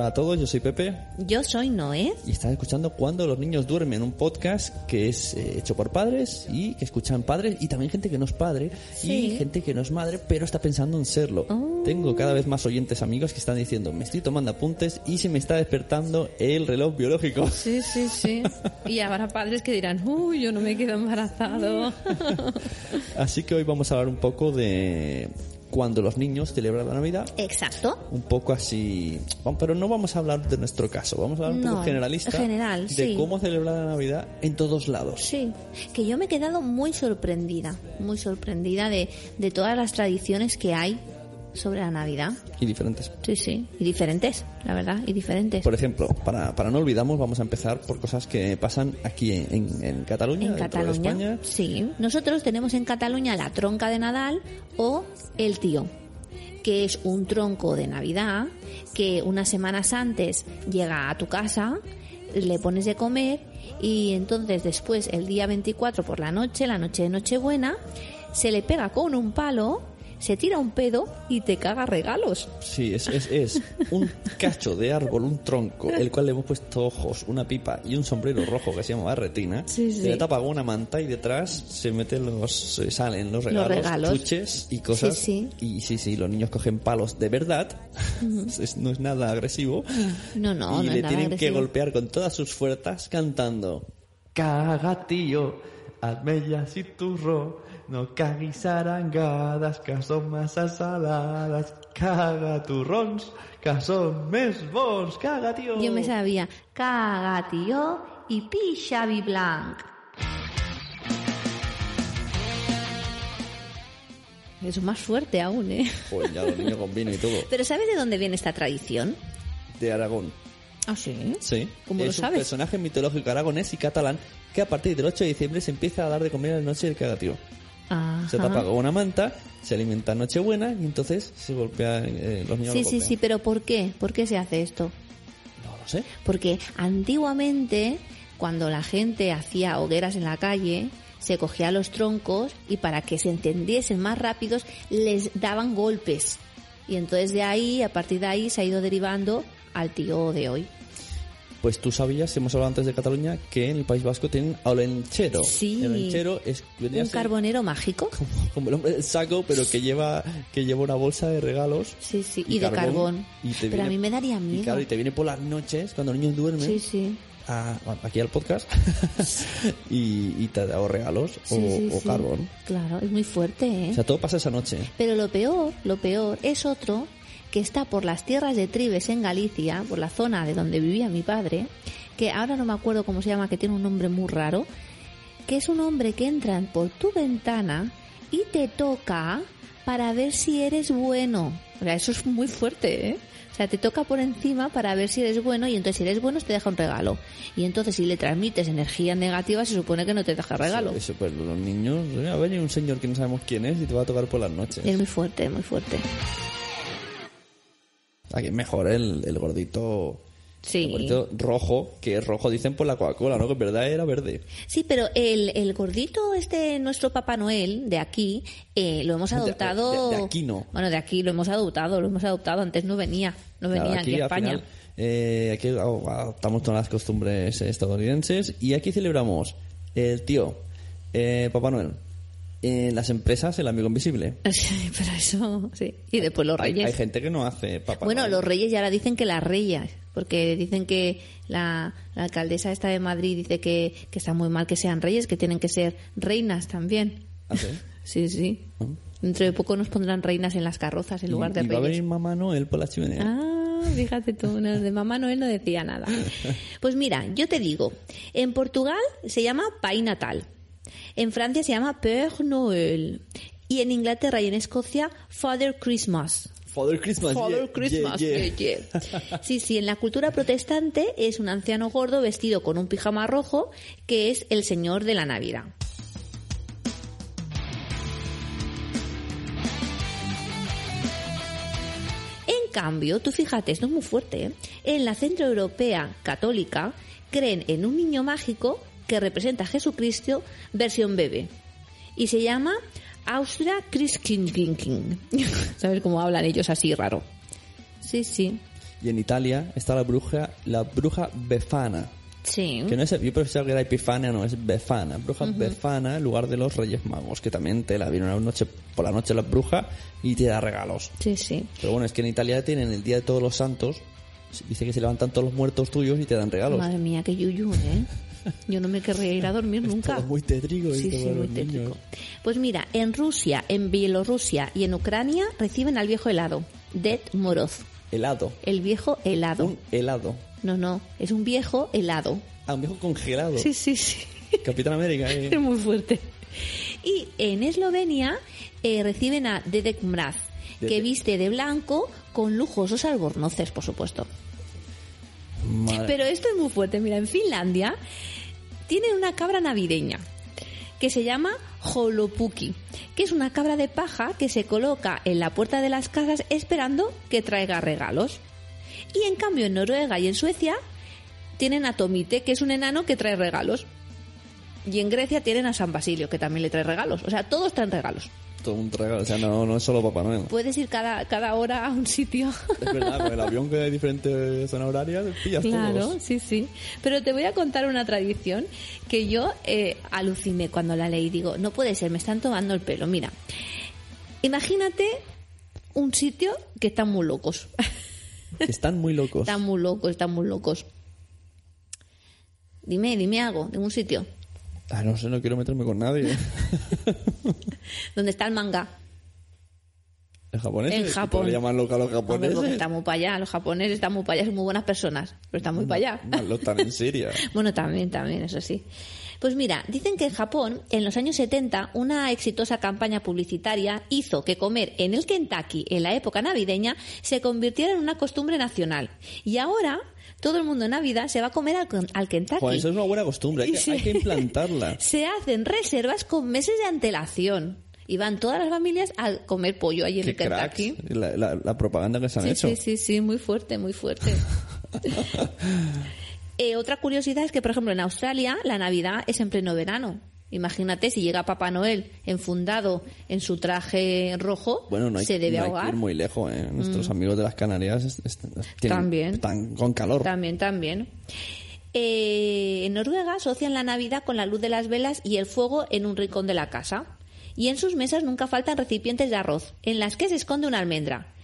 Hola a todos, yo soy Pepe Yo soy Noé. y estás escuchando Cuando los niños duermen, un podcast que es eh, hecho por padres y que escuchan padres y también gente que no es padre Sí. y gente que no es madre pero está pensando en serlo. Oh. Tengo cada vez más oyentes amigos que están diciendo me estoy tomando apuntes y se me está despertando el reloj biológico. Sí, sí, sí. Y habrá padres que dirán, uy, yo no me quedo embarazado. Así que hoy vamos a hablar un poco de cuando los niños celebran la Navidad. Exacto. Un poco así, pero no vamos a hablar de nuestro caso, vamos a hablar un No, poco generalista general, de sí. cómo celebrar la Navidad en todos lados. Sí, que yo me he quedado muy sorprendida, muy sorprendida de, de todas las tradiciones que hay sobre la Navidad. Y diferentes. Sí, sí, y diferentes, la verdad, y diferentes. Por ejemplo, para, para no olvidamos, vamos a empezar por cosas que pasan aquí en, Cataluña, En de Cataluña, España. sí. Nosotros tenemos en Cataluña la tronca de Nadal o el tío, que es un tronco de Navidad que unas semanas antes llega a tu casa, le pones de comer y entonces después el día 24 por la noche, la noche de Nochebuena, se le pega con un palo, se tira un pedo y te caga regalos. Sí, es, es, es un cacho de árbol, un tronco, el cual le hemos puesto ojos, una pipa y un sombrero rojo que se llama barretina. Sí, le tapa con una manta y detrás se meten los, se salen los regalos, regalos. chuches y cosas. Sí, Y sí, sí, los niños cogen palos de verdad. No es nada agresivo. No, no, y no le es nada tienen que golpear con todas sus fuerzas cantando. Caga, tío, almellas y turro, no caguis arangadas, que son masas saladas. Caga turrons, que son més bons. Caga, tío. Yo me sabía caga tío y pi Xavi Blanc. Es más fuerte aún, ¿eh? Pues ya los niños con vino y todo. Pero ¿sabes de dónde viene esta tradición? De Aragón. Ah, sí. Sí. ¿Cómo es lo un sabes? personaje mitológico aragonés y catalán que a partir del 8 de diciembre se empieza a dar de comer a la noche del cagatío. Ajá. Se tapa con una manta, se alimenta en Nochebuena y entonces se golpea, eh, los niños Sí, lo sí, sí, pero ¿por qué? ¿Por qué se hace esto? No lo sé. Porque antiguamente, cuando la gente hacía hogueras en la calle, se cogía los troncos y para que se encendiesen más rápidos les daban golpes. Y entonces de ahí, a partir de ahí, se ha ido derivando al tío de hoy. Pues tú sabías, hemos hablado antes de Cataluña, que en el País Vasco tienen olenchero. Sí. El olenchero es Un carbonero mágico. como, como el hombre del saco, pero que lleva que lleva una bolsa de regalos. Sí, sí, y, de carbón. y te Pero a mí me daría Y miedo. claro, y te viene por las noches, cuando los niños duermen, Sí, sí. a- aquí al podcast, y, y te da o regalos o, Sí, o sí. carbón. Claro, es muy fuerte, ¿eh? O sea, todo pasa esa noche. Pero lo peor, lo peor es otro que está por las tierras de Tribes en Galicia, por la zona de donde vivía mi padre, que ahora no me acuerdo cómo se llama, que tiene un nombre muy raro, que es un hombre que entra por tu ventana y te toca para ver si eres bueno. O sea, eso es muy fuerte, ¿eh? O sea, te toca por encima para ver si eres bueno y entonces si eres bueno te deja un regalo. Y entonces si le transmites energía negativa se supone que no te deja regalo. Eso, eso, pues los niños, a ver, hay un señor que no sabemos quién es y te va a tocar por las noches. Es muy fuerte, muy fuerte. Aquí es mejor el, el gordito. Sí. El gordito rojo, que es rojo, dicen por la Coca-Cola, ¿no? Que en verdad era verde. Sí, pero el, el gordito, este, nuestro Papá Noel de aquí, eh, lo hemos adoptado. de- de aquí no. Bueno, de aquí lo hemos adoptado, lo hemos adoptado. Antes no venía, no venía Claro, aquí, a España. final, eh, aquí adoptamos todas las costumbres estadounidenses y aquí celebramos el tío, eh, Papá Noel, en las empresas el amigo invisible. Sí, pero eso, sí. Y después los reyes. hay gente que no hace Papá bueno, Noel. los reyes ya ahora dicen que las reyes, porque dicen que la, la alcaldesa esta de Madrid dice que, que está muy mal que sean reyes, que tienen que ser reinas también. ¿Ah, sí? Sí, sí. Ah. Dentro de poco nos pondrán reinas en las carrozas en lugar de y va a reyes. venir Mamá Noel por la chimenea. Ah, fíjate tú, no, de mamá Noel no decía nada. Pues mira, yo te digo, en Portugal se llama Pai Natal, en Francia se llama Père Noël y en Inglaterra y en Escocia Father Christmas. Father Christmas. Father yeah, Christmas, yeah, yeah. yeah, yeah. Sí, sí, en la cultura protestante es un anciano gordo vestido con un pijama rojo que es el señor de la Navidad. En cambio, tú fíjate, esto es muy fuerte, ¿eh? en la centroeuropea católica creen en un niño mágico que representa a Jesucristo versión bebé y se llama Austria Christkindlking. ¿Sabes cómo hablan ellos así raro? Sí, sí. Y en Italia está la bruja, la bruja Befana. Sí. Que no es, yo pensaba que era Epifania, no, es Befana. Bruja Befana en lugar de los Reyes Magos, que también te la viene una noche por la noche la bruja y te da regalos. Sí, sí. Pero bueno, es que en Italia tienen el Día de Todos los Santos. Dice que se levantan todos los muertos tuyos y te dan regalos. Madre mía, qué yuyu, ¿eh? Yo no me querría ir a dormir nunca. Muy tétrico. Sí, sí, muy niños. Pues mira, en Rusia, en Bielorrusia y en Ucrania reciben al viejo helado, Dead Moroz. Helado. El viejo helado. Un helado. No, no, es un viejo helado. Ah, un viejo congelado. Sí, sí, sí. Capitán América. eh. Es muy fuerte. Y en Eslovenia eh, reciben a Dedek Mraz, que viste de blanco con lujosos albornoces, por supuesto. Pero esto es muy fuerte. Mira, en Finlandia tienen una cabra navideña que se llama Holopuki, que es una cabra de paja que se coloca en la puerta de las casas esperando que traiga regalos. Y en cambio en Noruega y en Suecia tienen a Tomite, que es un enano que trae regalos. Y en Grecia tienen a San Basilio, que también le trae regalos. O sea, todos traen regalos. Todo un regalo. O sea, no, no es solo Papá Noel. Puedes ir cada, cada hora a un sitio. Es verdad, con el avión que hay diferentes zonas horarias, pillas Claro, todos. sí, sí. Pero te voy a contar una tradición que yo eh, aluciné cuando la leí. Digo, no puede ser, me están tomando el pelo. Mira, imagínate un sitio que están muy locos. Están muy locos. están muy locos, están muy locos. Dime, dime algo de un sitio Ah, no sé, no quiero meterme con nadie. donde está el manga. ¿En japonés? En Japón. Loca a los Hombre, japoneses. porque está muy para allá. Los japoneses están muy para allá, son muy buenas personas, pero están muy para allá. Lo están en Siria. Bueno, también, también, eso sí. Pues mira, dicen que en Japón, en los años 70, una exitosa campaña publicitaria hizo que comer en el Kentucky en la época navideña se convirtiera en una costumbre nacional. Y ahora todo el mundo en Navidad se va a comer al, al Kentucky. Joder, eso es una buena costumbre. Hay que, hay que implantarla. Se hacen reservas con meses de antelación. Y van todas las familias a comer pollo allí en el Kentucky. La, la- la propaganda que se han Sí, hecho. sí, sí, sí, muy fuerte, muy fuerte. Eh, otra curiosidad es que, por ejemplo, en Australia la Navidad es en pleno verano. Imagínate si llega Papá Noel enfundado en su traje rojo, Bueno, no hay, se debe no hay que ahogar. Mm. ir muy lejos. ¿eh? Nuestros amigos de las Canarias tienen- También. están con calor. También, también. Eh, en Noruega asocian la Navidad con la luz de las velas y el fuego en un rincón de la casa. Y en sus mesas nunca faltan recipientes de arroz, en las que se esconde una almendra,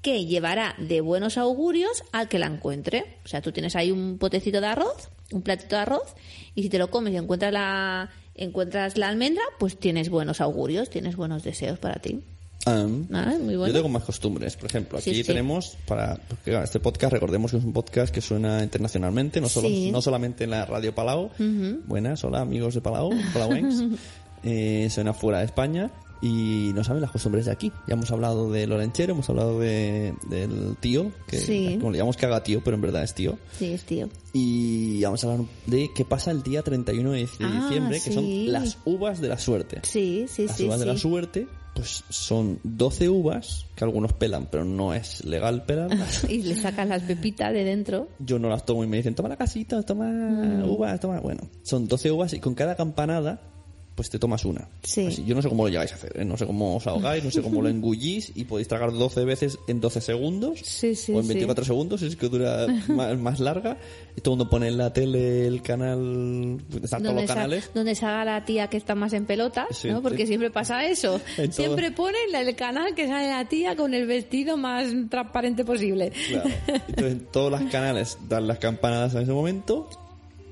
que llevará de buenos augurios al que la encuentre. O sea, tú tienes ahí un potecito de arroz, un platito de arroz, y si te lo comes y encuentras la, encuentras la almendra, pues tienes buenos augurios, tienes buenos deseos para ti. Ah, Ah, muy bueno. Yo tengo más costumbres. Por ejemplo, aquí Sí, sí. tenemos para porque, este podcast, recordemos que es un podcast que suena internacionalmente, no solo Sí. no solamente en la radio Palau. Buenas, hola amigos de Palau, Palauencs. eh, suena fuera de España y no saben las costumbres de aquí. Ya hemos hablado del olenchero, hemos hablado de, del tío, que Sí. como le llamamos que haga tío, pero en verdad es tío. Sí, es tío. Y vamos a hablar de qué pasa el día 31 de Ah, diciembre, que sí. son las uvas de la suerte. Sí, sí, Las sí. uvas de la sí. suerte, pues son 12 uvas, que algunos pelan, pero no es legal pelarlas. y le sacan las pepitas de dentro. Yo no las tomo y me dicen, toma la casita, toma Mm. uvas, toma... Bueno, son 12 uvas y con cada campanada, pues te tomas una. Sí. Así, yo no sé cómo lo llegáis a hacer, ¿eh? no sé cómo os ahogáis, no sé cómo lo engullís y podéis tragar 12 veces en 12 segundos Sí, sí, o en sí. 24 segundos, es que dura más, más larga. Y todo el mundo pone en la tele el canal, están todos los sa- canales. donde salga la tía que está más en pelotas, Sí, ¿no? Porque siempre pasa eso. Siempre ponen el canal que sale la tía con el vestido más transparente posible. Claro. Entonces, todos los canales dan las campanadas en ese momento,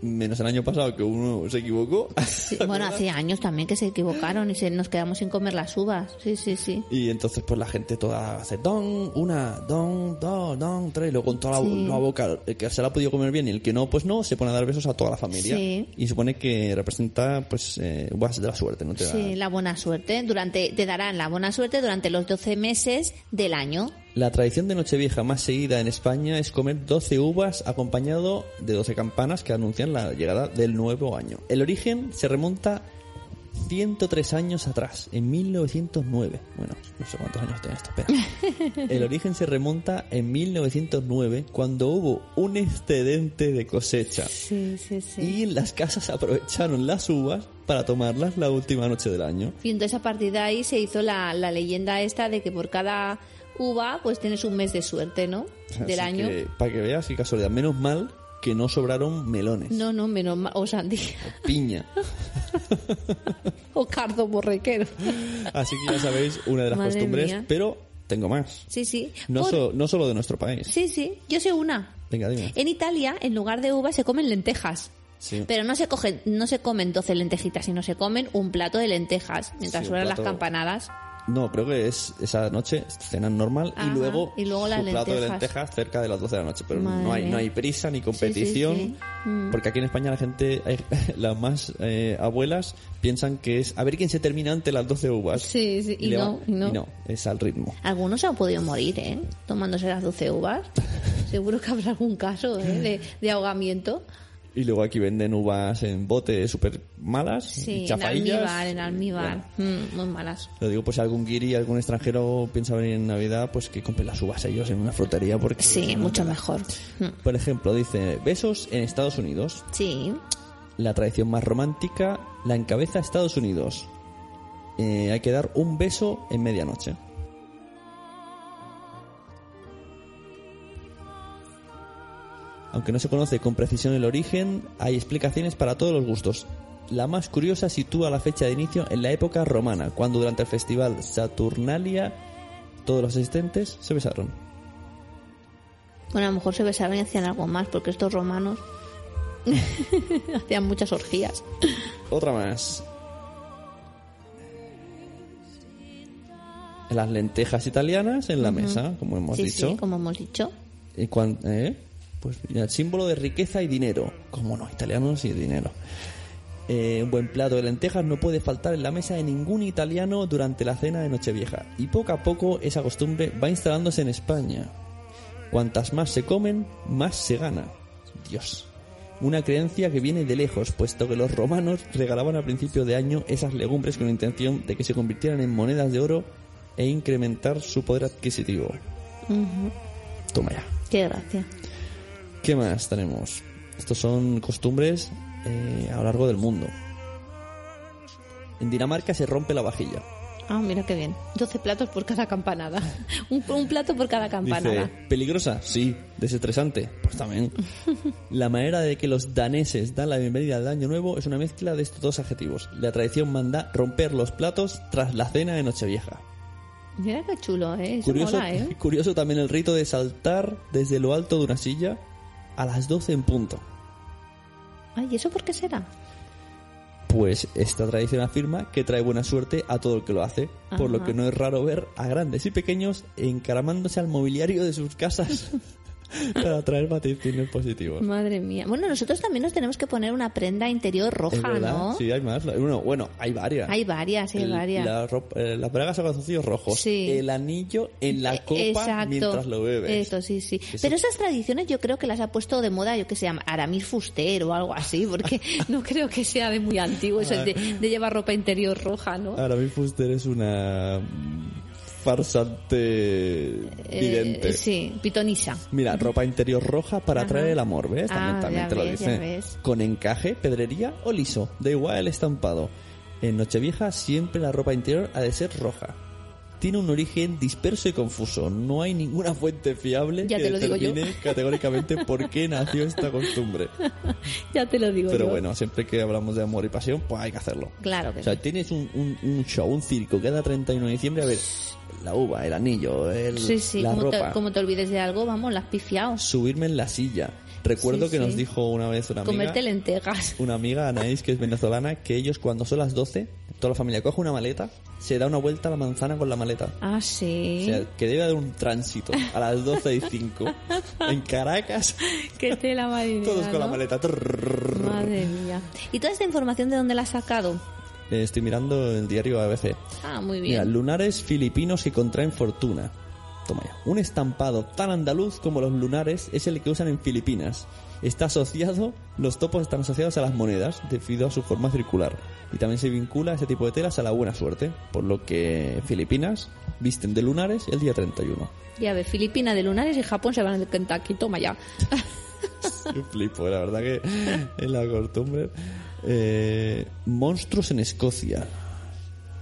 menos el año pasado que uno se equivocó. Sí, bueno, hace años también que se equivocaron y se, nos quedamos sin comer las uvas. Sí, sí, sí. Y entonces, pues la gente toda hace don, una, don, dos, don, tres, y luego con toda la, Sí. la boca, el que se la ha podido comer bien y el que no, pues no, se pone a dar besos a toda la familia. Sí. Y supone que representa, pues, eh, uvas de la suerte, ¿no? Te da- Sí, la buena suerte. Durante, te darán la buena suerte durante los 12 meses del año. La tradición de Nochevieja más seguida en España es comer 12 uvas acompañado de 12 campanas que anuncian la llegada del nuevo año. El origen se remonta 103 años atrás, en 1909. Bueno, no sé cuántos años tiene esto, espera. El origen se remonta en 1909 cuando hubo un excedente de cosecha. Sí, sí, sí. Y las casas aprovecharon las uvas para tomarlas la última noche del año. Y entonces a partir de ahí se hizo la, la leyenda esta de que por cada uva, pues tienes un mes de suerte, ¿no? Del Así año. que, para que veas qué casualidad. Menos mal que no sobraron melones. No, no, menos mal. O sandía. Piña. o cardo borrequero. Así que ya sabéis una de las Madre costumbres, mía. pero tengo más. Sí, sí. No, Por- so- no solo de nuestro país. Sí, sí. Yo sé una. Venga, dime. En Italia, en lugar de uva, se comen lentejas. Sí. Pero no se cogen, no se comen 12 lentejitas, sino se comen un plato de lentejas mientras Sí, suenan las campanadas. No, creo que es esa noche, cenan normal Ajá, y luego, y luego su plato de lentejas. cerca de las 12 de la noche. Pero Madre no hay, mía. no hay prisa ni competición. sí, Mm. Porque aquí en España la gente, hay- las más eh, abuelas, piensan que es a ver quién se termina antes las 12 uvas. Sí, sí, y no, va- y no. es al ritmo. Algunos se han podido morir, ¿eh? Tomándose las 12 uvas. Seguro que habrá algún caso ¿eh? de, de ahogamiento. Y luego aquí venden uvas en bote súper malas, Sí, y en almíbar, en almíbar. Mm, muy malas. Lo digo, pues si algún guiri, algún extranjero piensa venir en Navidad, pues que compre las uvas ellos en una frutería porque... Sí, mucho mejor. Mm, Por ejemplo, dice, besos en Estados Unidos. Sí. La tradición más romántica la encabeza Estados Unidos. Eh, hay que dar un beso en medianoche. Aunque no se conoce con precisión el origen, hay explicaciones para todos los gustos. La más curiosa sitúa la fecha de inicio en la época romana, cuando durante el festival Saturnalia todos los asistentes se besaron. Bueno, a lo mejor se besaban y hacían algo más, porque estos romanos hacían muchas orgías. Otra más. Las lentejas italianas en la mesa, como hemos sí, dicho. sí, como hemos dicho. Y cuan- ¿eh? Pues mira, el símbolo de riqueza y dinero. ¿Cómo no? Italianos y dinero. Eh, un buen plato de lentejas no puede faltar en la mesa de ningún italiano durante la cena de Nochevieja. Y poco a poco esa costumbre va instalándose en España. Cuantas más se comen, más se gana. Dios. Una creencia que viene de lejos, puesto que los romanos regalaban a principio de año esas legumbres con la intención de que se convirtieran en monedas de oro e incrementar su poder adquisitivo. Toma ya. Qué gracia. ¿Qué más tenemos? Estos son costumbres eh, a lo largo del mundo. En Dinamarca se rompe la vajilla. Ah, mira qué bien. 12 platos por cada campanada. un, un plato por cada campanada. Dice, ¿peligrosa? Sí. ¿Desestresante? Pues también. La manera de que los daneses dan la bienvenida al año nuevo es una mezcla de estos dos adjetivos. La tradición manda romper los platos tras la cena de Nochevieja. Mira qué chulo, ¿eh? Eso Curioso, mola, ¿eh? curioso también el rito de saltar desde lo alto de una silla a las 12 en punto. Ay, ¿y eso por qué será? Pues esta tradición afirma que trae buena suerte a todo el que lo hace, por lo que no es raro ver a grandes y pequeños encaramándose al mobiliario de sus casas para traer vaticinios positivos. Madre mía. Bueno, nosotros también nos tenemos que poner una prenda interior ¿Es roja? ¿no? Sí, hay más. Bueno, bueno, hay varias. Hay varias, hay varias. la ropa- eh, las bragas a calzoncillos rojos. Sí. El anillo en la Eh, copa Exacto. mientras lo bebes. Esto, sí, sí. Eso- Pero esas tradiciones yo creo que las ha puesto de moda, yo que sé, Aramis Fuster o algo así, porque no creo que sea de muy antiguo eso de, de llevar ropa interior roja, ¿no? Ahora mi Fuster es una farsante vidente. Eh, sí, pitonisa. Mira, ropa interior roja para Ajá. atraer el amor, ¿ves? También, Ah, también te lo dice. Con encaje, pedrería o liso. Da igual el estampado. En Nochevieja siempre la ropa interior ha de ser roja. Tiene un origen disperso y confuso. No hay ninguna fuente fiable Ya que te lo digo yo. determine categóricamente por qué nació esta costumbre. Ya te lo digo Pero yo. bueno, siempre que hablamos de amor y pasión, pues hay que hacerlo. Claro que O sea, sí. tienes un, un, un show, un circo cada 31 de diciembre, a ver, la uva, el anillo, el, Sí, sí, la como te, ropa, como te olvides de algo, vamos, las pifiao. subirme en la silla. Recuerdo Sí, que nos dijo una vez una amiga, Comerte lentejas. una amiga, Anaís, que es venezolana, que ellos cuando son las 12, toda la familia coge una maleta, se da una vuelta a la manzana con la maleta. Ah, O sí. sea, que debe haber un tránsito a las 12 y 5 en Caracas, Qué tela marinera, todos con la maleta. Madre mía. ¿Y toda esta información de dónde la has sacado? Eh, Estoy mirando el diario ABC. Ah, muy Mira, bien. lunares filipinos que contraen fortuna. Toma ya. Un estampado tan andaluz como los lunares es el que usan en Filipinas. Está asociado, los topos están asociados a las monedas debido a su forma circular. Y también se vincula ese tipo de telas a la buena suerte, por lo que Filipinas visten de lunares el día 31. Ya ves, Filipina de lunares y Japón se van al Kentucky. Toma ya. Yo flipo, la verdad que es la costumbre. Eh, monstruos en Escocia.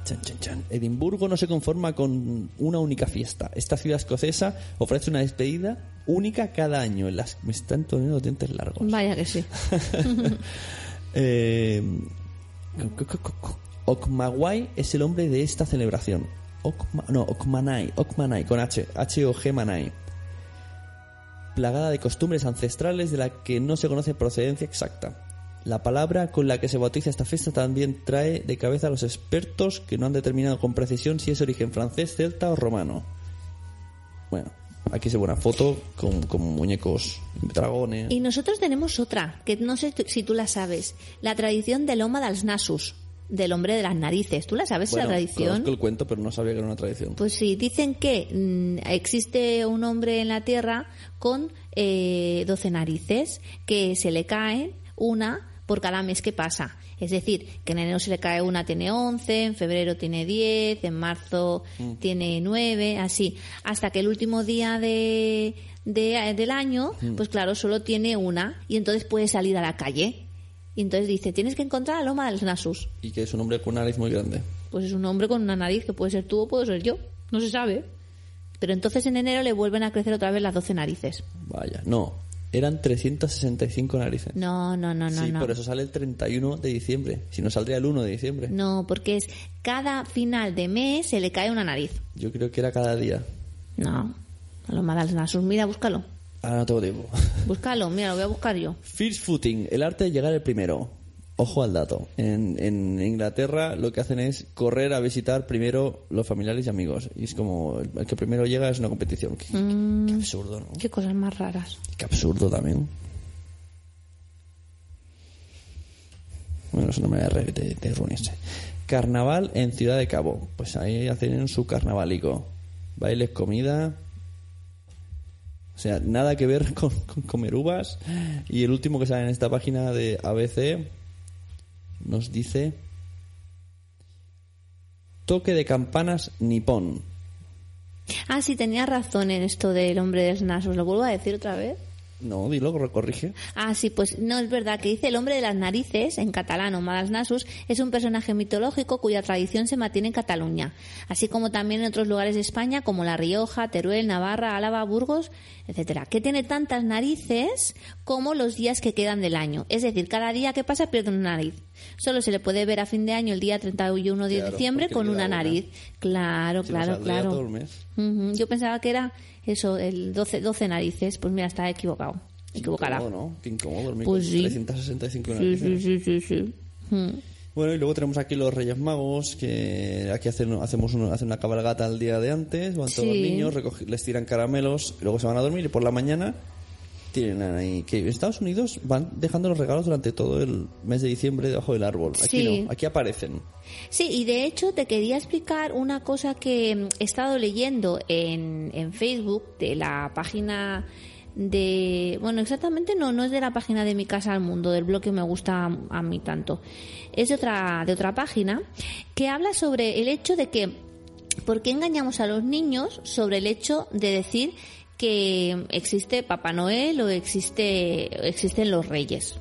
Chan, chan, chan. Edimburgo no se conforma con una única fiesta. Esta ciudad escocesa ofrece una despedida única cada año. En las... Me están poniendo dientes largos. Vaya que sí. Eh, Okmawai es el hombre de esta celebración. Okma- no, Okmanai, Okmanai, con H, H-O-G Manai. Plagada de costumbres ancestrales de la que no se conoce procedencia exacta. La palabra con la que se bautiza esta fiesta también trae de cabeza a los expertos que no han determinado con precisión si es origen francés, celta o romano. Bueno, aquí se ve una foto con, con muñecos dragones. Y nosotros tenemos otra, que no sé si tú la sabes. La tradición del Homa dels Nasus, del hombre de las narices. ¿Tú la sabes Bueno, esa tradición? conozco el cuento, pero no sabía que era una tradición. Pues sí, dicen que mm, existe un hombre en la Tierra con eh, 12 narices que se le caen una por cada mes que pasa. Es decir, que en enero se le cae una, tiene 11, en febrero tiene 10, en marzo tiene 9, así. Hasta que el último día de, de- del año, pues claro, solo tiene una y entonces puede salir a la calle. Y entonces dice, tienes que encontrar a Loma de los Nasus. Y que es un hombre con una nariz muy grande. Pues es un hombre con una nariz que puede ser tú o puedo ser yo. No se sabe. Pero entonces en enero le vuelven a crecer otra vez las 12 narices. Vaya, no. Eran 365 narices. No, no, no, no, sí, no. por eso sale el 31 de diciembre. Si no, saldría el 1 de diciembre. No, porque es cada final de mes se le cae una nariz. Yo creo que era cada día. No. A los malas nasus. Mira, búscalo. Ahora no tengo tiempo. Búscalo, mira, lo voy a buscar yo. First footing, el arte de llegar el primero. Ojo al dato. En, en Inglaterra lo que hacen es correr a visitar primero los familiares y amigos. Y es como el, que primero llega es una competición. Qué, qué- qué absurdo, ¿no? Qué cosas más raras. Qué absurdo también. Bueno, eso no me voy a re- de, de reunirse. Carnaval en Ciudad de Cabo. Pues ahí hacen su carnavalico. Bailes, comida. O sea, nada que ver con, con comer uvas. Y el último que sale en esta página de ABC nos dice... Toque de campanas nipón. Ah, sí, tenía razón en esto del hombre de los nasos. ¿Lo vuelvo a decir otra vez? No, dilo, corrige. Ah, sí, pues no es verdad que dice el hombre de las narices, en catalán o Malas Nasus, es un personaje mitológico cuya tradición se mantiene en Cataluña, así como también en otros lugares de España como La Rioja, Teruel, Navarra, Álava, Burgos, etcétera, que tiene tantas narices como los días que quedan del año. Es decir, cada día que pasa pierde una nariz. Solo se le puede ver a fin de año el día 31 de Claro, diciembre con una una. nariz. Claro, claro, claro. todo el mes. Yo pensaba que era eso, el 12, 12 narices. Pues mira, está equivocado. Equivocada. Incómodo, ¿no? Qué incómodo dormir Pues con sí. 365 Sí, narices. sí, sí, sí, sí. Mm. Bueno, y luego tenemos aquí los Reyes Magos, que aquí hacen, hacemos una, hacen una cabalgata el día de antes, van todos los niños, les tiran caramelos, y luego se van a dormir y por la mañana tienen ahí que en Estados Unidos van dejando los regalos durante todo el mes de diciembre debajo del árbol. Aquí Sí. no, aquí aparecen. Sí, y de hecho te quería explicar una cosa que mm, he estado leyendo en, en Facebook de la página de... Bueno, exactamente no, no es de la página de Mi Casa al Mundo, del blog que me gusta a, mí tanto. Es de otra, de otra página que habla sobre el hecho de que... ¿Por qué engañamos a los niños sobre el hecho de decir que existe Papá Noel o existe, existen los reyes?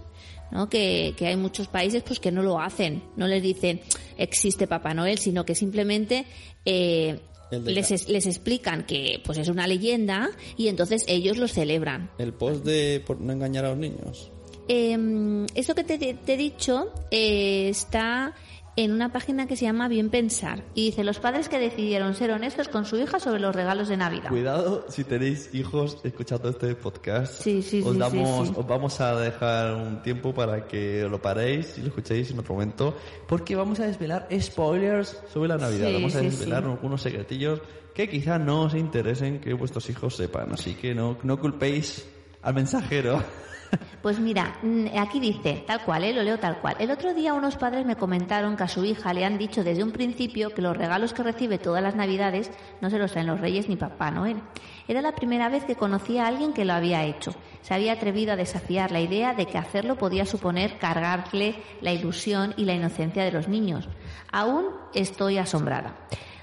¿no? Que, que hay muchos países pues que no lo hacen, no les dicen existe Papá Noel, sino que simplemente eh, les, les explican que pues es una leyenda y entonces ellos lo celebran. El post de por no engañar a los niños. Eh, esto que te, te he dicho eh, está en una página que se llama Bien Pensar y dice los padres que decidieron ser honestos con su hija sobre los regalos de Navidad. Cuidado si tenéis hijos escuchando este podcast. Sí, sí, os sí, damos, os vamos a dejar un tiempo para que lo paréis y lo escuchéis en otro momento, porque vamos a desvelar spoilers sobre la Navidad. Vamos a desvelar algunos secretillos que quizá no os interesen que vuestros hijos sepan, así que no, no culpéis al mensajero. Pues mira, mm, aquí dice, tal cual, ¿eh? lo leo tal cual. El otro día unos padres me comentaron que a su hija le han dicho desde un principio que los regalos que recibe todas las navidades no se los traen los reyes ni Papá Noel. Era la primera vez que conocía a alguien que lo había hecho. Se había atrevido a desafiar la idea de que hacerlo podía suponer cargarle la ilusión y la inocencia de los niños. Aún estoy asombrada.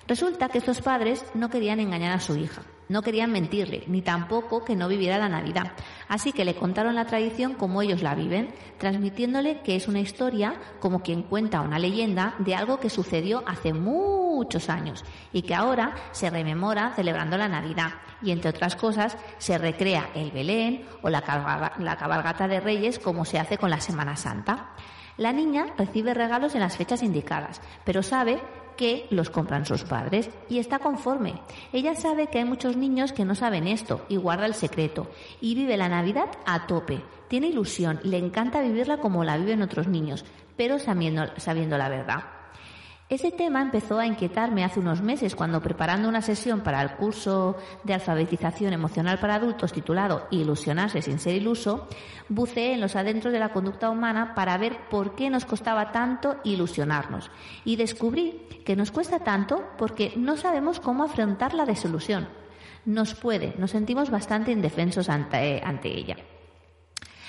Resulta que estos padres no querían engañar a su hija, no querían mentirle, ni tampoco que no viviera la Navidad. Así que le contaron la tradición como ellos la viven, transmitiéndole que es una historia como quien cuenta una leyenda de algo que sucedió hace muchos años y que ahora se rememora celebrando la Navidad. Y entre otras cosas, se recrea el Belén o la, cabalgata de Reyes como se hace con la Semana Santa. La niña recibe regalos en las fechas indicadas, pero sabe que los compran sus padres y está conforme. Ella sabe que hay muchos niños que no saben esto y guarda el secreto y vive la Navidad a tope. Tiene ilusión, le encanta vivirla como la viven otros niños, pero sabiendo, sabiendo la verdad. Ese tema empezó a inquietarme hace unos meses cuando preparando una sesión para el curso de alfabetización emocional para adultos titulado Ilusionarse sin ser iluso, buceé en los adentros de la conducta humana para ver por qué nos costaba tanto ilusionarnos y descubrí que nos cuesta tanto porque no sabemos cómo afrontar la desilusión. Nos puede, nos sentimos bastante indefensos ante, ante ella.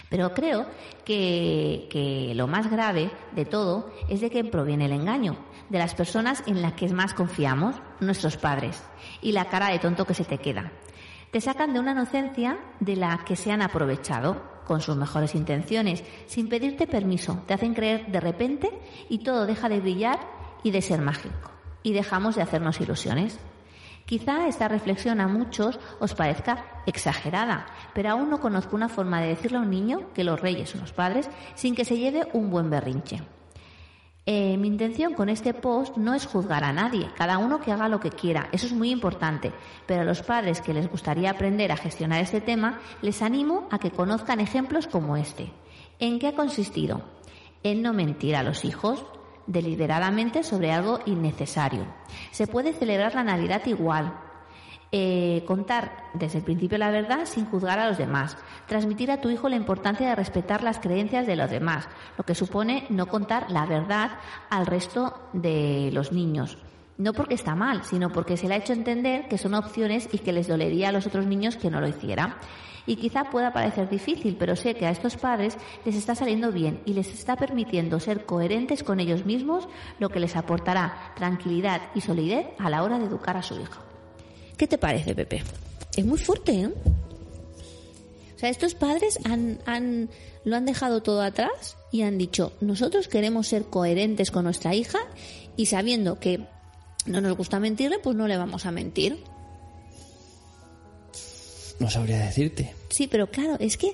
Pero creo que, que, lo más grave de todo es de que proviene el engaño de las personas en las que más confiamos, nuestros padres, y la cara de tonto que se te queda. Te sacan de una inocencia de la que se han aprovechado con sus mejores intenciones, sin pedirte permiso. Te hacen creer de repente y todo deja de brillar y de ser mágico. Y dejamos de hacernos ilusiones. Quizá esta reflexión a muchos os parezca exagerada, pero aún no conozco una forma de decirle a un niño que los reyes son los padres sin que se lleve un buen berrinche. Eh, mi intención con este post no es juzgar a nadie, cada uno que haga lo que quiera, eso es muy importante, pero a los padres que les gustaría aprender a gestionar este tema, les animo a que conozcan ejemplos como este. ¿En qué ha consistido? En no mentir a los hijos deliberadamente sobre algo innecesario. Se puede celebrar la Navidad igual, eh, contar desde el principio la verdad sin juzgar a los demás, transmitir a tu hijo la importancia de respetar las creencias de los demás, lo que supone no contar la verdad al resto de los niños. No porque está mal, sino porque se le ha hecho entender que son opciones y que les dolería a los otros niños que no lo hiciera. Y quizá pueda parecer difícil, pero sé que a estos padres les está saliendo bien y les está permitiendo ser coherentes con ellos mismos, lo que les aportará tranquilidad y solidez a la hora de educar a su hijo. ¿Qué te parece, Pepe? Es muy fuerte, ¿eh? O sea, estos padres han, han, lo han dejado todo atrás y han dicho, nosotros queremos ser coherentes con nuestra hija y sabiendo que no nos gusta mentirle, pues no le vamos a mentir. No sabría decirte. Sí, pero claro, es que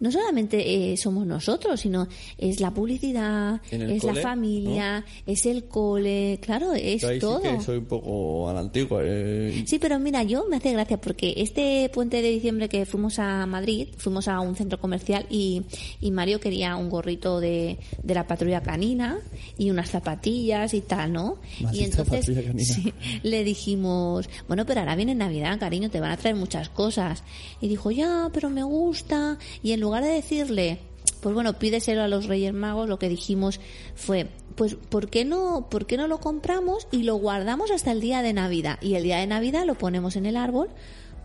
no solamente eh, somos nosotros, sino es la publicidad, es la familia, es el cole, claro, es todo. Sí que soy un poco a la antigua. Eh. Sí, pero mira, yo me hace gracia porque este puente de diciembre que fuimos a Madrid, fuimos a un centro comercial y, y Mario quería un gorrito de, de la patrulla canina y unas zapatillas y tal, ¿no? y entonces le dijimos, bueno, pero ahora viene Navidad, cariño, te van a traer muchas cosas. Y dijo, ya, pero me gusta. Y en lugar de decirle, pues bueno, pídeselo a los Reyes Magos, lo que dijimos fue, pues ¿por qué no, por qué no lo compramos y lo guardamos hasta el día de Navidad? Y el día de Navidad lo ponemos en el árbol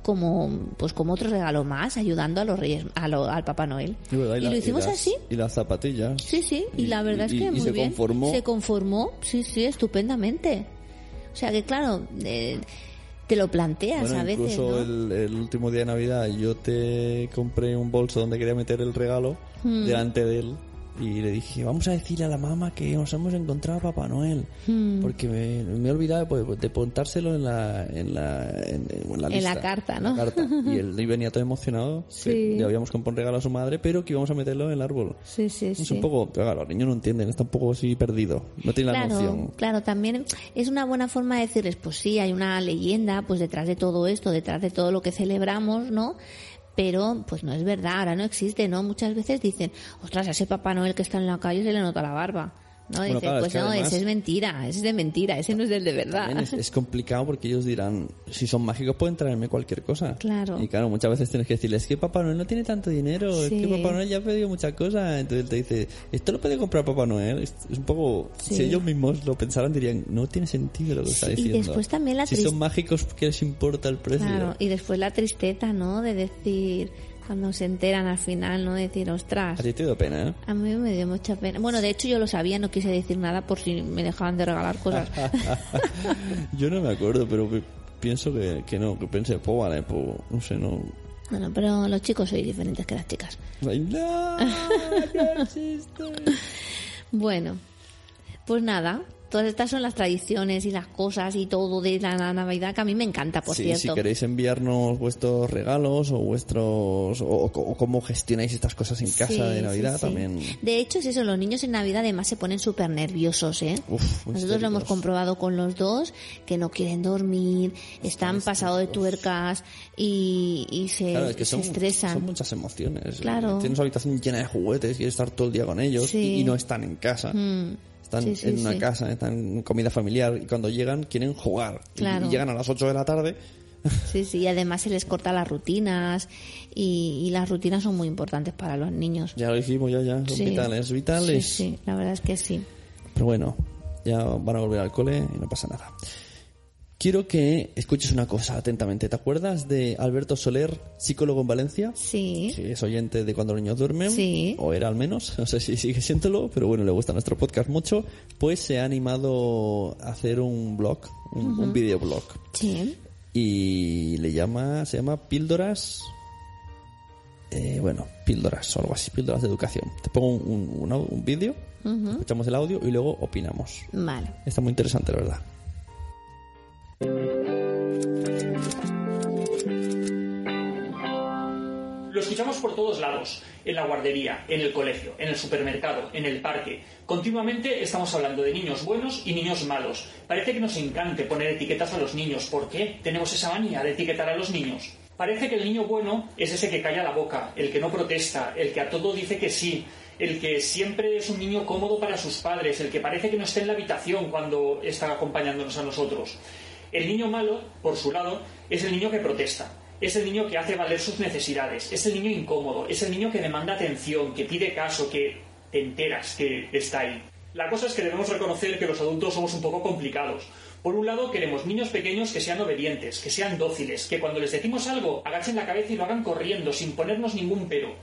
como pues como otro regalo más ayudando a los reyes al Papá Noel. Y, lo hicimos así. y las zapatillas. Sí sí y, la verdad es que muy se bien. conformó. Se conformó sí sí estupendamente. O sea que claro eh, te lo planteas a veces. Incluso el, último día de Navidad yo te compré un bolso donde quería meter el regalo hmm. delante de él y le dije, vamos a decirle a la mamá que nos hemos encontrado a Papá Noel. Hmm. Porque me, me, he olvidado de, de pontárselo en la, en la, en, la, en la carta, ¿no? Y él venía todo emocionado. Sí. le habíamos comprado un regalo a su madre, pero que íbamos a meterlo en el árbol. Sí, sí, es sí. un poco, claro, los niños no entienden, está un poco así perdido. No tiene la noción. Claro, también es una buena forma de decirles, pues sí, hay una leyenda, pues detrás de todo esto, detrás de todo lo que celebramos, ¿no? Pero pues no es verdad, ahora no existe, ¿no? Muchas veces dicen, ostras, a ese Papá Noel que está en la calle se le nota la barba. ¿No? Dice, pues no, ese es mentira, ese es de mentira, ese no es del de verdad. Es, complicado porque ellos dirán, si son mágicos pueden traerme cualquier cosa. Claro. Y claro, muchas veces tienes que decirles, es que Papá Noel no tiene tanto dinero, es que Papá Noel ya ha pedido muchas cosas. Entonces él te dice, esto lo puede comprar Papá Noel. Es, un poco, si ellos mismos lo pensaran dirían, no tiene sentido lo que está diciendo. Y después también la Si son mágicos, ¿qué les importa el precio? Claro, y después la tristeza, ¿no? De decir Cuando se enteran al final, ¿no? Decir, ostras. A ti te dio pena, ¿eh? A mí me dio mucha pena. Bueno, de hecho yo lo sabía, no quise decir nada por si me dejaban de regalar cosas. Yo no me acuerdo, pero pi- pienso que, que no, que pensé, pues vale, pues no sé, no. bueno, pero los chicos sois diferentes que las chicas. Ay, no. Bueno, pues nada, todas estas son las tradiciones y las cosas y todo de la Navidad que a mí me encanta, por Sí, cierto. si queréis enviarnos vuestros regalos o vuestros o, cómo gestionáis estas cosas en casa Sí, de Navidad sí. también. De hecho, es eso, los niños en Navidad además se ponen súper nerviosos, ¿eh? Uf, Nosotros lo hemos comprobado con los dos, que no quieren dormir, están pasados de tuercas y, y se, Claro, es que se son, estresan. son muchas emociones. Claro. Tienes una habitación llena de juguetes, quieres estar todo el día con ellos y no están en casa. Mm, Están Sí, sí, en una sí. casa, están en comida familiar y cuando llegan quieren jugar. Claro. Y, llegan a las 8 de la tarde. Sí, sí, y además se les corta las rutinas y, y las rutinas son muy importantes para los niños. Ya lo dijimos, ya, ya. Son vitales, vitales. Sí, sí, la verdad es que sí. Pero bueno, ya van a volver al cole y no pasa nada. Quiero que escuches una cosa atentamente. ¿Te acuerdas de Alberto Soler, psicólogo en Valencia? Sí, Que es oyente de cuando los niños duermen. Sí. O era al menos. No sé si sigue siéndolo, pero bueno, le gusta nuestro podcast mucho. Pues se ha animado a hacer un blog, un, un videoblog. sí. Y le llama, se llama Píldoras. eh, bueno, píldoras o algo así, píldoras de educación. Te pongo un, un, un au- un vídeo, escuchamos el audio y luego opinamos. Vale. Está muy interesante, la verdad. Lo escuchamos por todos lados, en la guardería, en el colegio, en el supermercado, en el parque. Continuamente estamos hablando de niños buenos y niños malos. Parece que nos encante poner etiquetas a los niños. ¿Por qué tenemos esa manía de etiquetar a los niños? Parece que el niño bueno es ese que calla la boca, el que no protesta, el que a todo dice que sí, el que siempre es un niño cómodo para sus padres, el que parece que no está en la habitación cuando está acompañándonos a nosotros. El niño malo, por su lado, es el niño que protesta, es el niño que hace valer sus necesidades, es el niño incómodo, es el niño que demanda atención, que pide caso, que te enteras que está ahí. La cosa es que debemos reconocer que los adultos somos un poco complicados. Por un lado, queremos niños pequeños que sean obedientes, que sean dóciles, que cuando les decimos algo agachen la cabeza y lo hagan corriendo, sin ponernos ningún pero.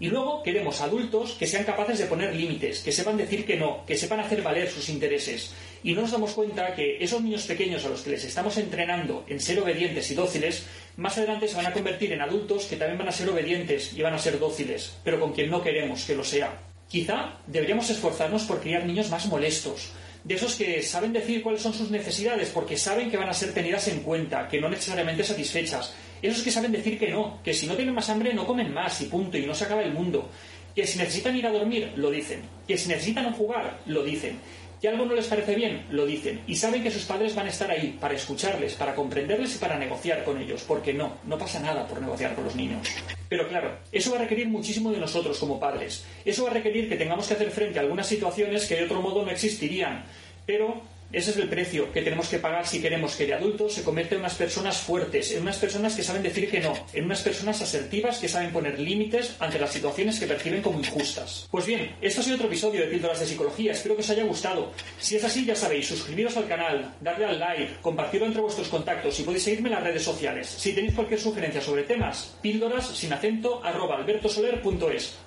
Y luego queremos adultos que sean capaces de poner límites, que sepan decir que no, que sepan hacer valer sus intereses. Y no nos damos cuenta que esos niños pequeños a los que les estamos entrenando en ser obedientes y dóciles, más adelante se van a convertir en adultos que también van a ser obedientes y van a ser dóciles, pero con quien no queremos que lo sea. Quizá deberíamos esforzarnos por criar niños más molestos, de esos que saben decir cuáles son sus necesidades porque saben que van a ser tenidas en cuenta, que no necesariamente satisfechas. Esos que saben decir que no, que si no tienen más hambre no comen más y punto, y no se acaba el mundo. Que si necesitan ir a dormir, lo dicen. Que si necesitan jugar, lo dicen. Que algo no les parece bien, lo dicen. Y saben que sus padres van a estar ahí para escucharles, para comprenderles y para negociar con ellos. Porque no, no pasa nada por negociar con los niños. Pero claro, eso va a requerir muchísimo de nosotros como padres. Eso va a requerir que tengamos que hacer frente a algunas situaciones que de otro modo no existirían. Pero ese es el precio que tenemos que pagar si queremos que de adultos se conviertan en unas personas fuertes, en unas personas que saben decir que no, en unas personas asertivas que saben poner límites ante las situaciones que perciben como injustas. Pues bien, esto ha sido otro episodio de Píldoras de Psicología, espero que os haya gustado. Si es así, ya sabéis, suscribiros al canal, darle al like, compartirlo entre vuestros contactos y podéis seguirme en las redes sociales. Si tenéis cualquier sugerencia sobre temas, píldoras sin acento arroba.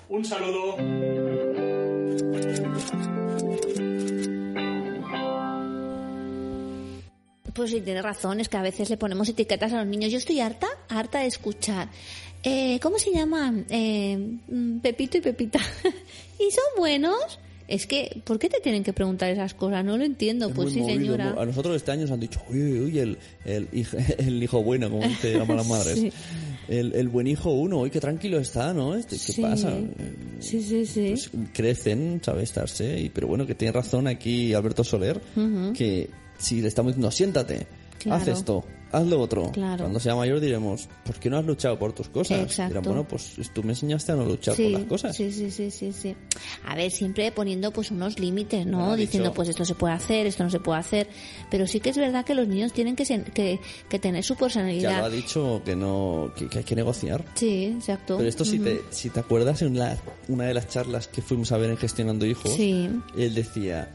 Un saludo. Pues sí, tienes razón, es que a veces le ponemos etiquetas a los niños. Yo estoy harta, harta de escuchar. Eh, ¿Cómo se llaman? Eh, mm, Pepito y Pepita. ¿Y son buenos? Es que, ¿por qué te tienen que preguntar esas cosas? No lo entiendo. Es pues sí, movido, señora. A nosotros este año nos han dicho, uy, uy, el, el, hijo, el hijo bueno, como te llaman las madres. Sí. El, el buen hijo uno, uy, qué tranquilo está, ¿no? Este, ¿Qué Sí. pasa? Sí, sí, sí. Pues crecen, sabe estarse, y, pero bueno, que tiene razón aquí Alberto Soler, que si le estamos diciendo, siéntate, Claro. haz esto, haz lo otro. Claro. Cuando sea mayor diremos, ¿por qué no has luchado por tus cosas? Exacto. Dirán, bueno, pues tú me enseñaste a no luchar por las cosas. Sí, sí, sí, sí, sí. A ver, siempre poniendo pues unos límites, ¿no? Diciendo dicho. pues esto se puede hacer, esto no se puede hacer. Pero sí que es verdad que los niños tienen que, sen- que, que tener su Ya lo ha personalidad. dicho que no que, que hay que negociar. Sí, exacto. Pero esto, si, Ujú. te, si te acuerdas, en la- una de las charlas que fuimos a ver en Gestionando Hijos, Sí. él decía,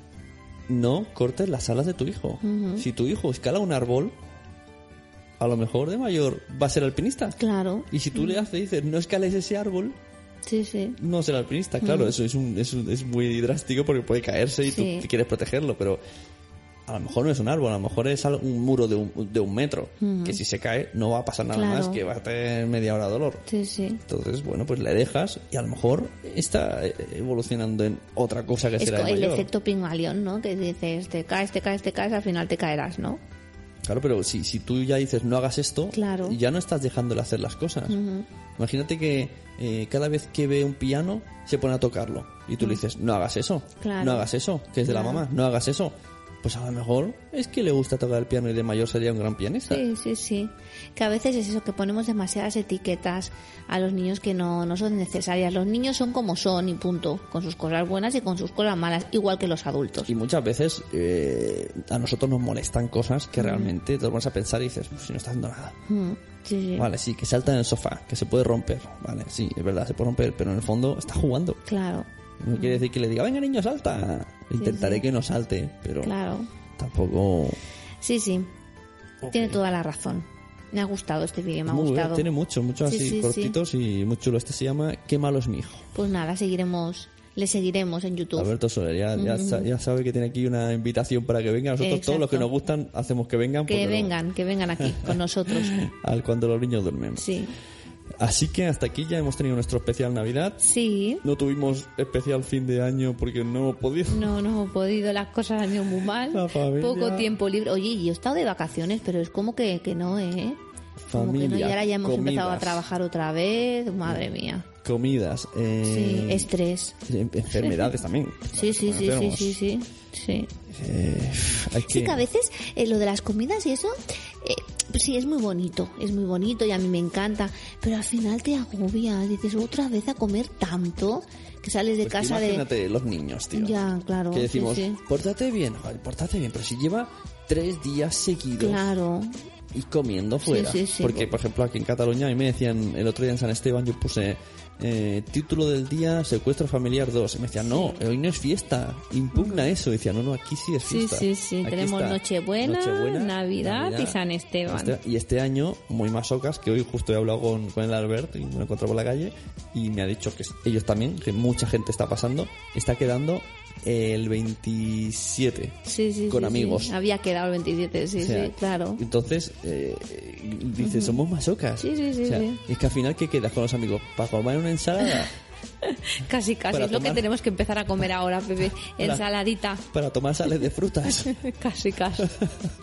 no cortes las alas de tu hijo. Si tu hijo escala un árbol, a lo mejor de mayor va a ser alpinista. Claro. Y si tú le haces, dices, no escales ese árbol, Sí, sí. no será alpinista. Claro, eso es, un, es, un- es muy drástico porque puede caerse y Sí. tú quieres protegerlo, pero a lo mejor no es un árbol, a lo mejor es un muro de un, de un metro, que si se cae no va a pasar nada Claro. más, que va a tener media hora de dolor. Sí, sí. Entonces, bueno, pues le dejas y a lo mejor está eh, evolucionando en otra cosa que Es será el mayor. efecto Pigmalión, ¿no? Que dices, te caes, te caes, te caes, al final te caerás, ¿no? Claro, pero si, si tú ya dices no hagas esto, Claro. ya no estás dejándole hacer las cosas. Imagínate que eh, cada vez que ve un piano se pone a tocarlo y tú le dices no hagas eso, Claro. no hagas eso, que es de la mamá, no hagas eso. Pues a lo mejor es que le gusta tocar el piano y de mayor sería un gran pianista. Sí, sí, sí. Que a veces es eso, que ponemos demasiadas etiquetas a los niños que no, no son necesarias. Los niños son como son y punto, con sus cosas buenas y con sus cosas malas, igual que los adultos. Y muchas veces eh, a nosotros nos molestan cosas que realmente te vas a pensar y dices, pues si no está haciendo nada. Mm, Sí, sí. Vale, sí, que salta en el sofá, que se puede romper. Vale, sí, es verdad, se puede romper, pero en el fondo está jugando. Claro, No quiere decir que le diga, venga niño, salta. Intentaré sí. que no salte, pero claro. tampoco... Sí, sí. Tiene toda la razón. Me ha gustado este vídeo, me ha Muy bien, gustado. tiene mucho, mucho Sí, así sí, sí. cortitos y muy chulo. Este se llama Qué malo es mi hijo. Pues nada, seguiremos, le seguiremos en YouTube. Alberto Soler, ya, ya, sa- ya sabe que tiene aquí una invitación para que venga. Nosotros todos los que nos gustan hacemos que vengan. que no- vengan, que vengan aquí con nosotros. al cuando los niños duermen. Sí, Así que hasta aquí ya hemos tenido nuestro especial Navidad. sí. No tuvimos especial fin de año porque no hemos podido. No, no hemos podido, las cosas han ido muy mal. La familia. Poco tiempo libre. Oye, y yo he estado de vacaciones, pero es como que, que no, ¿eh? Como que no, y Familia, ahora ya hemos empezado a trabajar otra vez. Madre mía. Comidas, eh, Sí, estrés. enfermedades también. Sí, sí, sí, sí, sí, sí. Sí, Eh, hay sí que- que a veces eh, lo de las comidas y eso, eh, sí, es muy bonito, es muy bonito y a mí me encanta, pero al final te agobias, dices otra vez a comer tanto que sales de Pues casa de... los niños, tío. Ya, claro, Que decimos, sí. pórtate bien, joder, pórtate bien, pero si lleva tres días seguidos Claro, y comiendo fuera. sí. Porque, por ejemplo, aquí en Cataluña, a mí me decían, el otro día en San Esteban, yo puse eh, título del día, secuestro familiar 2. Y me decían, no, hoy no es fiesta, impugna eso. Y decía, no, no, aquí sí es Sí, fiesta. sí, sí. Aquí Tenemos Nochebuena, Navidad y San Esteban. Este- y este año, muy masocas, que hoy justo he hablado con, con el Albert y me lo encontré por la calle y me ha dicho que ellos también, que mucha gente está pasando, está quedando el 27 sí, sí. con sí, amigos. Había quedado el 27, sí, O sea, sí, claro. Entonces, eh, dice, somos masocas. Sí, sí, sí, O sea. Es que al final, ¿qué quedas con los amigos? ¿Para comer una ensalada? Casi, casi. para Es lo que tenemos que empezar a comer ahora, Pepe. Para- Ensaladita. ¿Para tomar sales de frutas? casi, casi.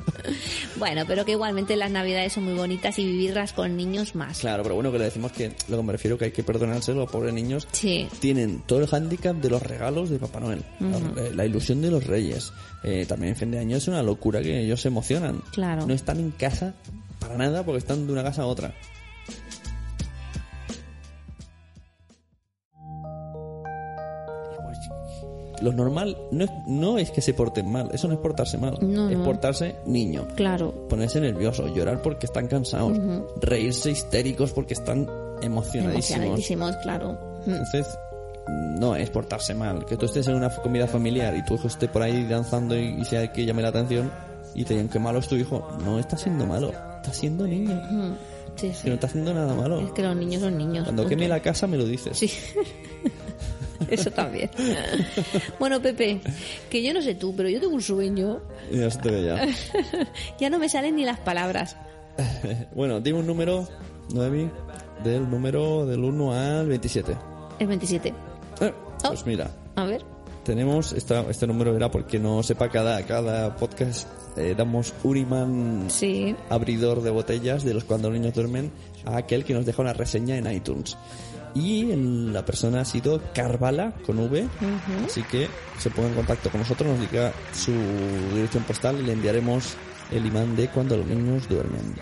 bueno, pero que igualmente las navidades son muy bonitas y vivirlas con niños más. Claro, pero bueno, que le decimos que lo que me refiero que hay que perdonárselo, los pobres niños. Sí. Tienen todo el hándicap de los regalos de Papá Noel, la, eh, la ilusión de los reyes. Eh, también en fin de año es una locura que ellos se emocionan. Claro. No están en casa para nada porque están de una casa a otra. Lo normal no es, no es que se porten mal, eso no es portarse mal, No, es no. portarse niño. Claro. Ponerse nervioso, llorar porque están cansados, reírse histéricos porque están emocionadísimos. Emocionadísimos, claro. Entonces, no es portarse mal. Que tú estés en una comida familiar y tu hijo esté por ahí danzando y, y sea que llame la atención y te digan que malo es tu hijo. No está siendo malo, está siendo niño. Sí, Que sí. no está haciendo nada malo. Es que los niños son niños. Cuando punto. queme la casa me lo dices. Sí. Eso también. bueno, Pepe, que yo no sé tú, pero yo tengo un sueño. Ya ya. Ya no me salen ni las palabras. bueno, dime un número, Noemi, del número del 1 al 27. El 27. Eh, pues Oh. mira, A ver. tenemos esta, este número era porque no sepa cada, cada podcast eh, damos un imán Sí. abridor de botellas de los cuando los niños duermen a aquel que nos deja una reseña en iTunes. Y el- la persona ha sido Carvala con V, así que se ponga en contacto con nosotros, nos diga su dirección postal y le enviaremos el imán de cuando los niños duermen.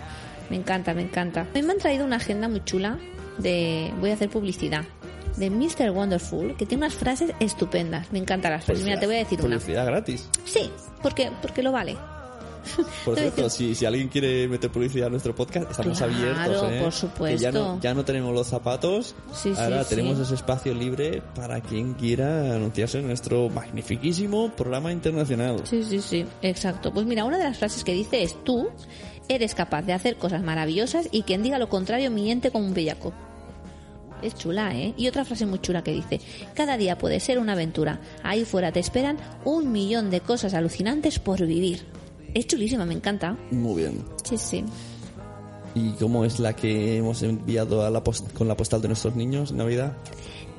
Me encanta, me encanta. A mí me han traído una agenda muy chula de... Voy a hacer publicidad. De Mr. Wonderful, que tiene unas frases estupendas. Me encantan las frases. Mira, te voy a decir una. Publicidad gratis. Sí, porque, porque lo vale. Por cierto, si, si alguien quiere meter publicidad a nuestro podcast, estamos Claro, abiertos. ¿eh? por supuesto. Que ya no, ya no tenemos los zapatos, Sí, ahora sí. tenemos ese espacio libre para quien quiera anunciarse en nuestro magnifiquísimo programa internacional. Sí, sí, sí, exacto. Pues mira, una de las frases que dice es tú Eres capaz de hacer cosas maravillosas y quien diga lo contrario miente como un bellaco. Es chula, ¿eh? Y otra frase muy chula que dice, cada día puede ser una aventura. Ahí fuera te esperan un millón de cosas alucinantes por vivir. Es chulísima, me encanta. Muy bien. Sí, sí. ¿Y cómo es la que hemos enviado a la post- con la postal de nuestros niños en Navidad?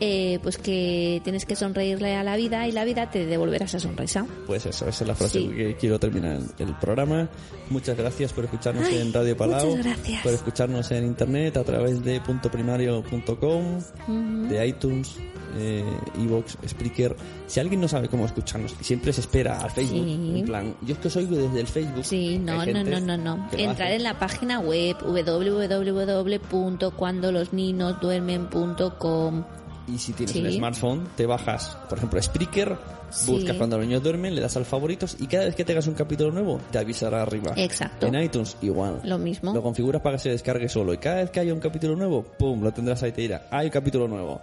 Eh, pues que tienes que sonreírle a la vida y la vida te devolverá esa sonrisa. Pues eso, esa es la frase Sí. que quiero terminar el, programa. Muchas gracias por escucharnos Ay, en Radio Palau, muchas gracias. por escucharnos en internet a través de puntoprimario.com, de iTunes, eh, Evox, Spreaker. Si alguien no sabe cómo escucharnos siempre se espera al Facebook, Sí. en plan, yo es que os oigo desde el Facebook. Sí, no, no, no, no, no. Entrar en la página web www.cuandolosninosduermen.com Y si tienes Sí. un smartphone, te bajas, por ejemplo, Spreaker, Sí. buscas cuando los niños duermen, le das al favoritos y cada vez que tengas un capítulo nuevo, te avisará arriba. Exacto. En iTunes, igual. Lo mismo. Lo configuras para que se descargue solo y cada vez que haya un capítulo nuevo, ¡pum! Lo tendrás ahí, te dirá, hay un capítulo nuevo.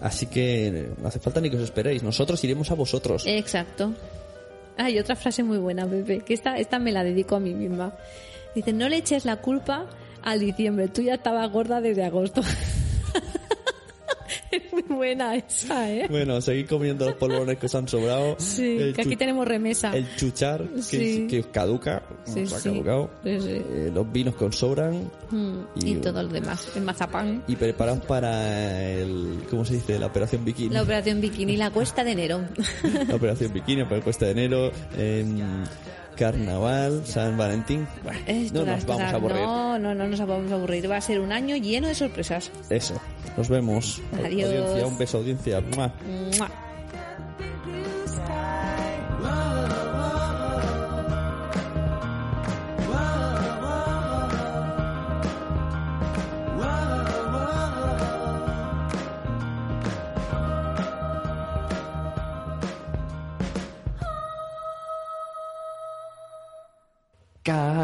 Así que eh, no hace falta ni que os esperéis, nosotros iremos a vosotros. Exacto. Hay otra frase muy buena, Pepe, que esta, esta me la dedico a mí misma. Dice, no le eches la culpa al diciembre, tú ya estabas gorda desde agosto. es muy buena esa, ¿eh? Bueno, seguid comiendo los polvorones que os han sobrado. Sí, El que aquí tenemos remesa. El chuchar, que, Sí. que caduca, Sí, ha caducado. Sí, sí. Eh, los vinos que os sobran. Mm, y, todo lo demás, el mazapán. Y preparaos para el. ¿Cómo se dice? La operación bikini. La operación bikini, la cuesta de enero. La operación bikini para el cuesta de enero. em, carnaval, San Valentín. Bueno, no nos vamos a aburrir. No, no, no nos vamos a aburrir. Va a ser un año lleno de sorpresas. Eso. Nos vemos. Adiós. Audiencia, un beso, audiencia. ¡Mua! ¡Mua!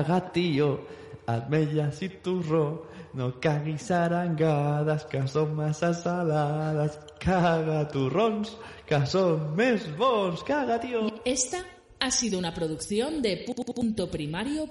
Cagatío, almellas y turro, no caguis arangadas, que son masas saladas, caga turrons, que son més bons, caga tío. Esta ha sido una producción de pu- pu- punto primario.